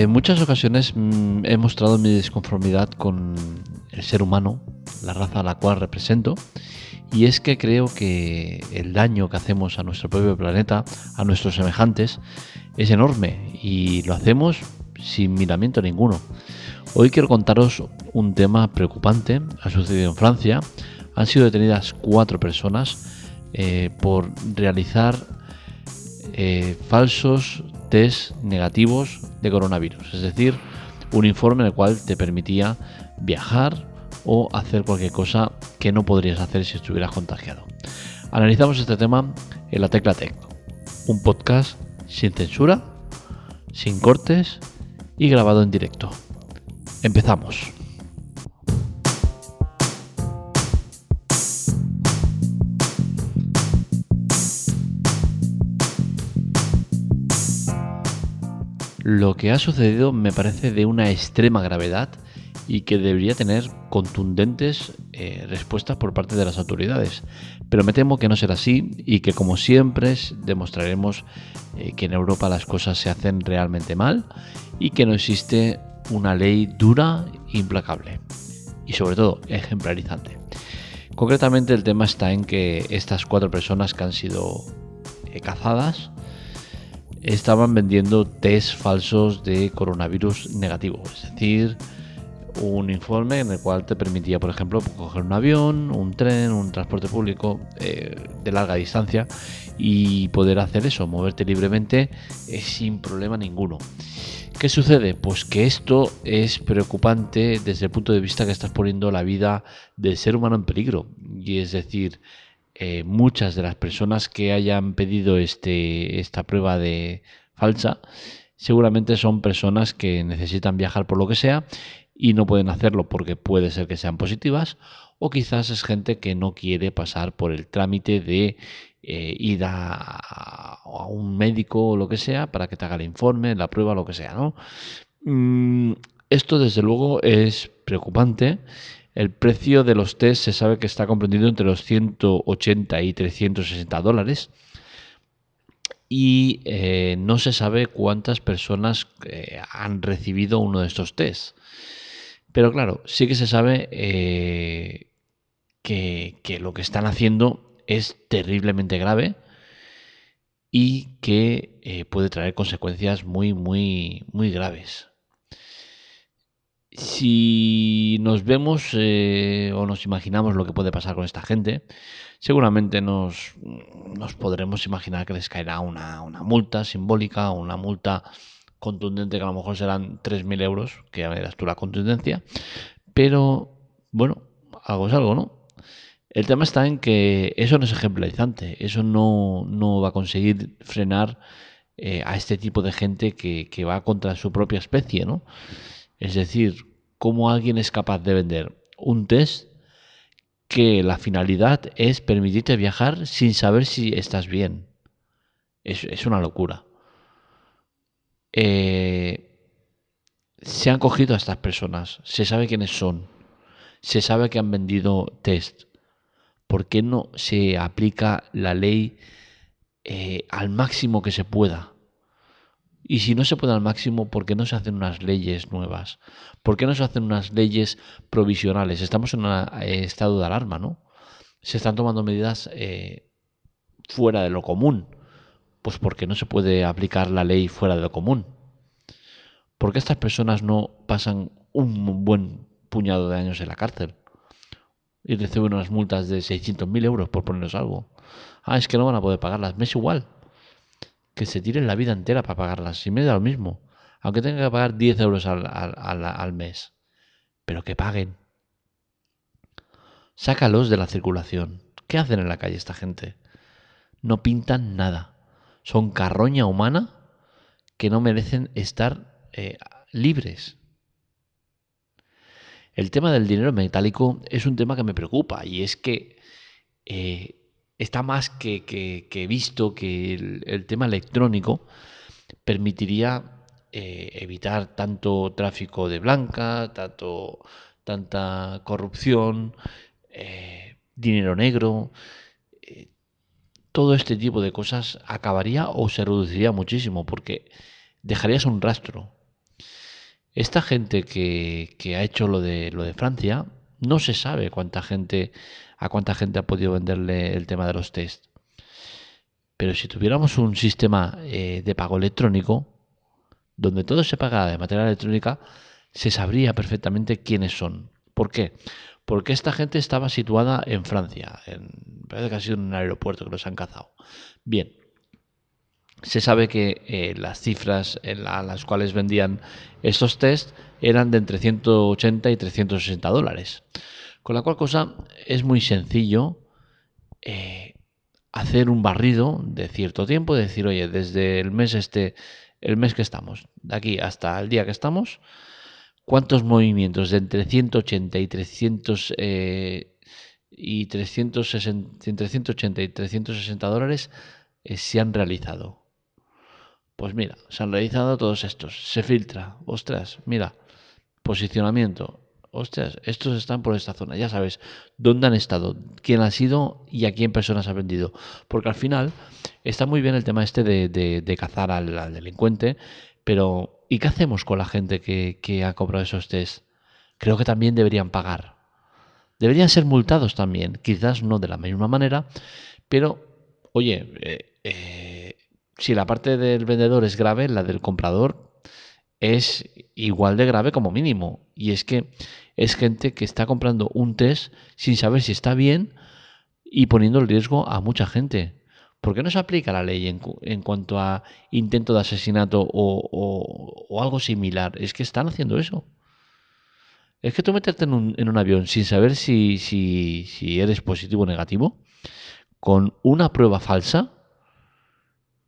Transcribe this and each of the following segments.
En muchas ocasiones mm, he mostrado mi desconformidad con el ser humano, la raza a la cual represento, y es que creo que el daño que hacemos a nuestro propio planeta, a nuestros semejantes, es enorme y lo hacemos sin miramiento ninguno. Hoy quiero contaros un tema preocupante, ha sucedido en Francia, han sido detenidas cuatro personas eh, por realizar eh, falsos test negativos de coronavirus, es decir, un informe en el cual te permitía viajar o hacer cualquier cosa que no podrías hacer si estuvieras contagiado. Analizamos este tema en la Tecla Tech, un podcast sin censura, sin cortes y grabado en directo. Empezamos. Lo que ha sucedido me parece de una extrema gravedad y que debería tener contundentes eh, respuestas por parte de las autoridades. Pero me temo que no será así y que como siempre demostraremos eh, que en Europa las cosas se hacen realmente mal y que no existe una ley dura e implacable y sobre todo ejemplarizante. Concretamente el tema está en que estas cuatro personas que han sido eh, cazadas estaban vendiendo test falsos de coronavirus negativo, es decir, un informe en el cual te permitía, por ejemplo, coger un avión, un tren, un transporte público eh, de larga distancia y poder hacer eso, moverte libremente eh, sin problema ninguno. ¿Qué sucede? Pues que esto es preocupante desde el punto de vista que estás poniendo la vida del ser humano en peligro. Y es decir, eh, muchas de las personas que hayan pedido este, esta prueba de falsa seguramente son personas que necesitan viajar por lo que sea y no pueden hacerlo porque puede ser que sean positivas o quizás es gente que no quiere pasar por el trámite de eh, ir a, un médico o lo que sea para que te haga el informe, la prueba, lo que sea, ¿no? Mm, esto desde luego es preocupante. El precio de los test se sabe que está comprendido entre los 180 y 360 dólares y eh, no se sabe cuántas personas eh, han recibido uno de estos tests. Pero claro, sí que se sabe eh, que, lo que están haciendo es terriblemente grave y que puede traer consecuencias muy, muy, muy graves. Si nos vemos eh, o nos imaginamos lo que puede pasar con esta gente, seguramente nos, podremos imaginar que les caerá una, multa simbólica o una multa contundente que a lo mejor serán 3.000 euros, que ya verás tú la contundencia, pero bueno, algo es algo, ¿no? El tema está en que eso no es ejemplarizante, eso no, va a conseguir frenar eh, a este tipo de gente que, va contra su propia especie, ¿no? Es decir, cómo alguien es capaz de vender un test que la finalidad es permitirte viajar sin saber si estás bien. Es, una locura. Eh, se han cogido a estas personas, se sabe quiénes son, se sabe que han vendido test. ¿Por qué no se aplica la ley eh, al máximo que se pueda? Y si no se puede al máximo, ¿por qué no se hacen unas leyes nuevas? ¿Por qué no se hacen unas leyes provisionales? Estamos en un eh, estado de alarma, ¿no? Se están tomando medidas fuera de lo común pues porque no se puede aplicar la ley fuera de lo común. ¿Por qué estas personas no pasan un buen puñado de años en la cárcel? Y reciben unas multas de 600.000 euros por ponernos algo. Ah, es que no van a poder pagarlas. Me es igual. Que se tiren la vida entera para pagarlas. Si me da lo mismo. Aunque tenga que pagar 10 euros al, al mes. Pero que paguen. Sácalos de la circulación. ¿Qué hacen en la calle esta gente? No pintan nada son carroña humana que no merecen estar eh, libres. El tema del dinero metálico es un tema que me preocupa y es que eh, está más que, visto que el, tema electrónico permitiría eh, evitar tanto tráfico de blanca, tanto, tanta corrupción, dinero negro, todo este tipo de cosas acabaría o se reduciría muchísimo porque dejarías un rastro. Esta gente que, que, ha hecho lo de, lo de Francia, no se sabe cuánta gente, a cuánta gente ha podido venderle el tema de los test. Pero si tuviéramos un sistema eh, de pago electrónico, donde todo se paga de manera electrónica, se sabría perfectamente quiénes son. ¿Por qué? Porque esta gente estaba situada en Francia. En, parece que ha sido en un aeropuerto que los han cazado. Bien. Se sabe que eh, las cifras en las cuales vendían estos test eran de entre 180 y 360 dólares. Con la cual cosa es muy sencillo eh, hacer un barrido de cierto tiempo, decir, oye, desde el mes este, el mes que estamos, de aquí hasta el día que estamos, cuántos movimientos de entre 180 y 300 eh, y 360, entre 180 y 360 dólares se han realizado. Pues mira, se han realizado todos estos. Se filtra. Ostras, mira. Posicionamiento ostras, estos están por esta zona, ya sabes dónde han estado, quién ha sido y a quién personas ha vendido. Porque al final está muy bien el tema este de, cazar al, delincuente, pero ¿y qué hacemos con la gente que, ha cobrado esos test? Creo que también deberían pagar. Deberían ser multados también, quizás no de la misma manera, pero oye, eh, eh, si la parte del vendedor es grave, la del comprador es igual de grave como mínimo. Y es que es gente que está comprando un test sin saber si está bien y poniendo el riesgo a mucha gente. ¿Por qué no se aplica la ley en, cuanto a intento de asesinato o, algo similar? Es que están haciendo eso. Es que tú meterte en un, en un avión sin saber si, si, si eres positivo o negativo, con una prueba falsa,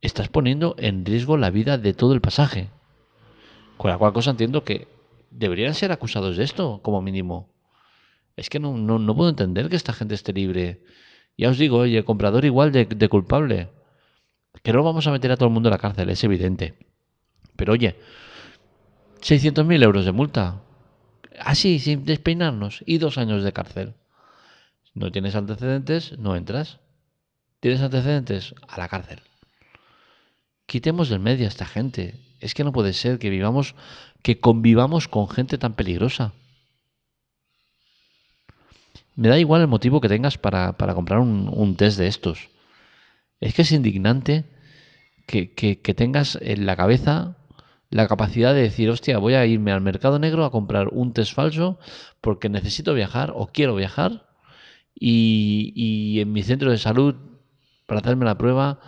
estás poniendo en riesgo la vida de todo el pasaje. Con la cual cosa entiendo que deberían ser acusados de esto, como mínimo. Es que no, no, puedo entender que esta gente esté libre. Ya os digo, oye, comprador igual de, culpable. Que no vamos a meter a todo el mundo en la cárcel, es evidente. Pero oye, 600.000 euros de multa. Así, sin despeinarnos. Y dos años de cárcel. No tienes antecedentes, no entras. ¿Tienes antecedentes? A la cárcel. Quitemos del medio a esta gente. Es que no puede ser que vivamos, que convivamos con gente tan peligrosa. Me da igual el motivo que tengas para, comprar un, test de estos. Es que es indignante que, que, tengas en la cabeza la capacidad de decir, hostia, voy a irme al mercado negro a comprar un test falso porque necesito viajar o quiero viajar y, y en mi centro de salud para hacerme la prueba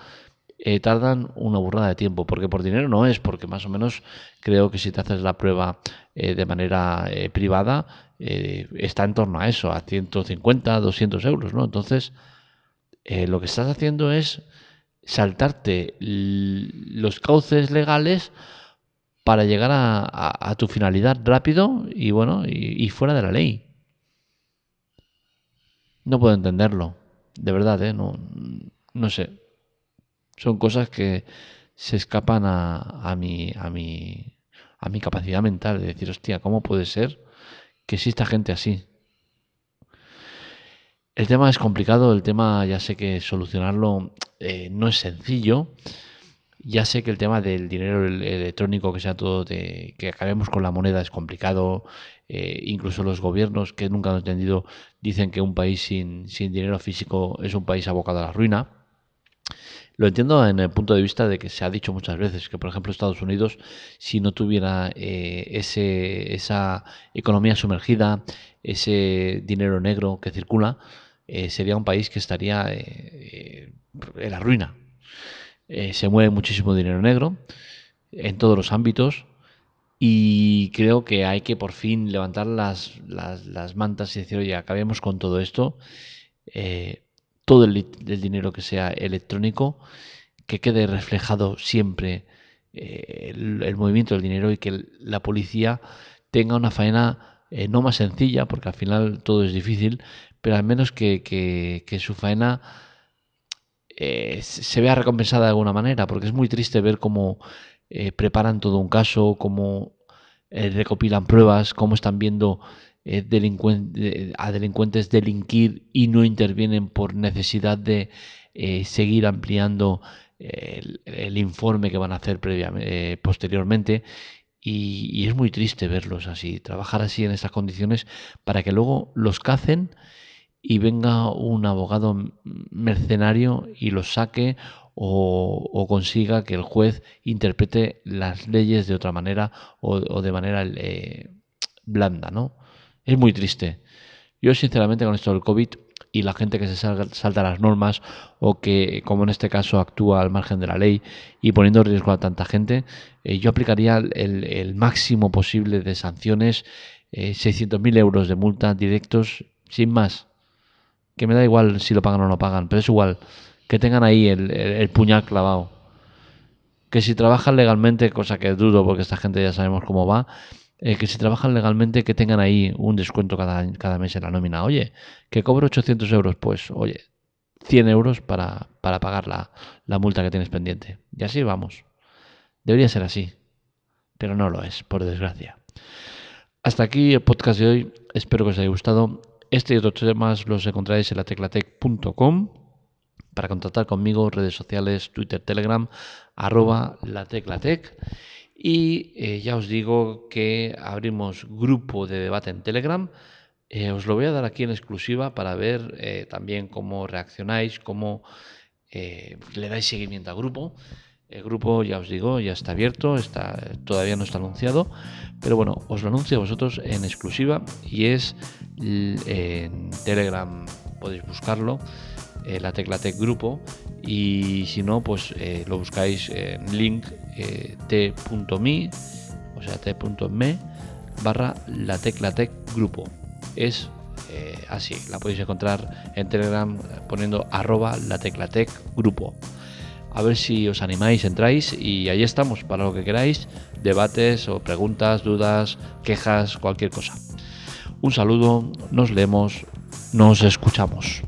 eh, tardan una burrada de tiempo, porque por dinero no es, porque más o menos creo que si te haces la prueba eh, de manera eh, privada, está en torno a eso, a 150, 200 euros, ¿no? Entonces, lo que estás haciendo es saltarte los cauces legales para llegar a, tu finalidad rápido y bueno, y, fuera de la ley. No puedo entenderlo, de verdad, ¿eh? No, no sé. Son cosas que se escapan a, mi, a, mi, a mi capacidad mental de decir, hostia, ¿cómo puede ser que exista gente así? El tema es complicado, el tema ya sé que solucionarlo eh, no es sencillo. Ya sé que el tema del dinero electrónico, que sea todo de que acabemos con la moneda, es complicado. Eh, incluso los gobiernos que nunca han entendido dicen que un país sin, sin dinero físico es un país abocado a la ruina. Lo entiendo en el punto de vista de que se ha dicho muchas veces que, por ejemplo, Estados Unidos, si no tuviera eh, ese, esa economía sumergida, ese dinero negro que circula, eh, sería un país que estaría eh, en la ruina. se mueve muchísimo dinero negro en todos los ámbitos y creo que hay que por fin levantar las, las, mantas y decir, oye, acabemos con todo esto todo el, dinero que sea electrónico, que quede reflejado siempre eh, el, movimiento del dinero y que la policía tenga una faena eh, no más sencilla, porque al final todo es difícil, pero al menos que, su faena eh, se vea recompensada de alguna manera, porque es muy triste ver cómo preparan todo un caso, cómo recopilan pruebas, cómo están viendo eh, a delincuentes delinquir y no intervienen por necesidad de eh, seguir ampliando el, informe que van a hacer previamente, eh, posteriormente y, es muy triste verlos así, trabajar así en estas condiciones para que luego los cacen y venga un abogado mercenario y los saque o, consiga que el juez interprete las leyes de otra manera o, de manera eh, blanda, ¿no? Es muy triste. Yo sinceramente con esto del COVID y la gente que se salta las normas o que, como en este caso, actúa al margen de la ley y poniendo en riesgo a tanta gente, eh, yo aplicaría el, máximo posible de sanciones, eh, 600.000 euros de multa directos, sin más. Que me da igual si lo pagan o no pagan, pero es igual que tengan ahí el, puñal clavado. Que si trabajan legalmente, cosa que dudo porque esta gente ya sabemos cómo va, eh, que si trabajan legalmente que tengan ahí un descuento cada, cada mes en la nómina. Oye, que cobro 800 euros, pues oye, 100 euros para, para pagar la, la multa que tienes pendiente. Y así vamos. Debería ser así, pero no lo es, por desgracia. Hasta aquí el podcast de hoy. Espero que os haya gustado. Este y otros temas los encontráis en la teclatec.com para contactar conmigo, redes sociales, Twitter, Telegram, arroba la teclatec. Y eh, ya os digo que abrimos grupo de debate en Telegram. Eh, os lo voy a dar aquí en exclusiva para ver eh, también cómo reaccionáis, cómo le dais seguimiento al grupo. El grupo, ya os digo, ya está abierto, está, todavía no está anunciado, pero bueno, os lo anuncio a vosotros en exclusiva y es en Telegram, podéis buscarlo, la tecla Tech Grupo y si no, pues lo buscáis en link eh, t.me, o sea, t.me barra la tecla tech grupo. Es eh, así, la podéis encontrar en Telegram poniendo arroba la tecla tech grupo. A ver si os animáis, entráis y ahí estamos para lo que queráis, debates o preguntas, dudas, quejas, cualquier cosa. Un saludo, nos leemos, nos escuchamos.